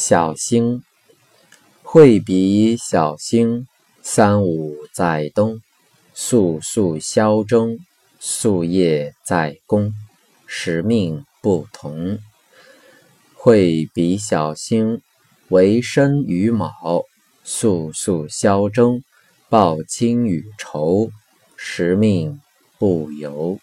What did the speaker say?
小星会比小星三五在东速速消征夙夜在公使命不同会比小星为身与卯速速消征报亲与仇使命不由。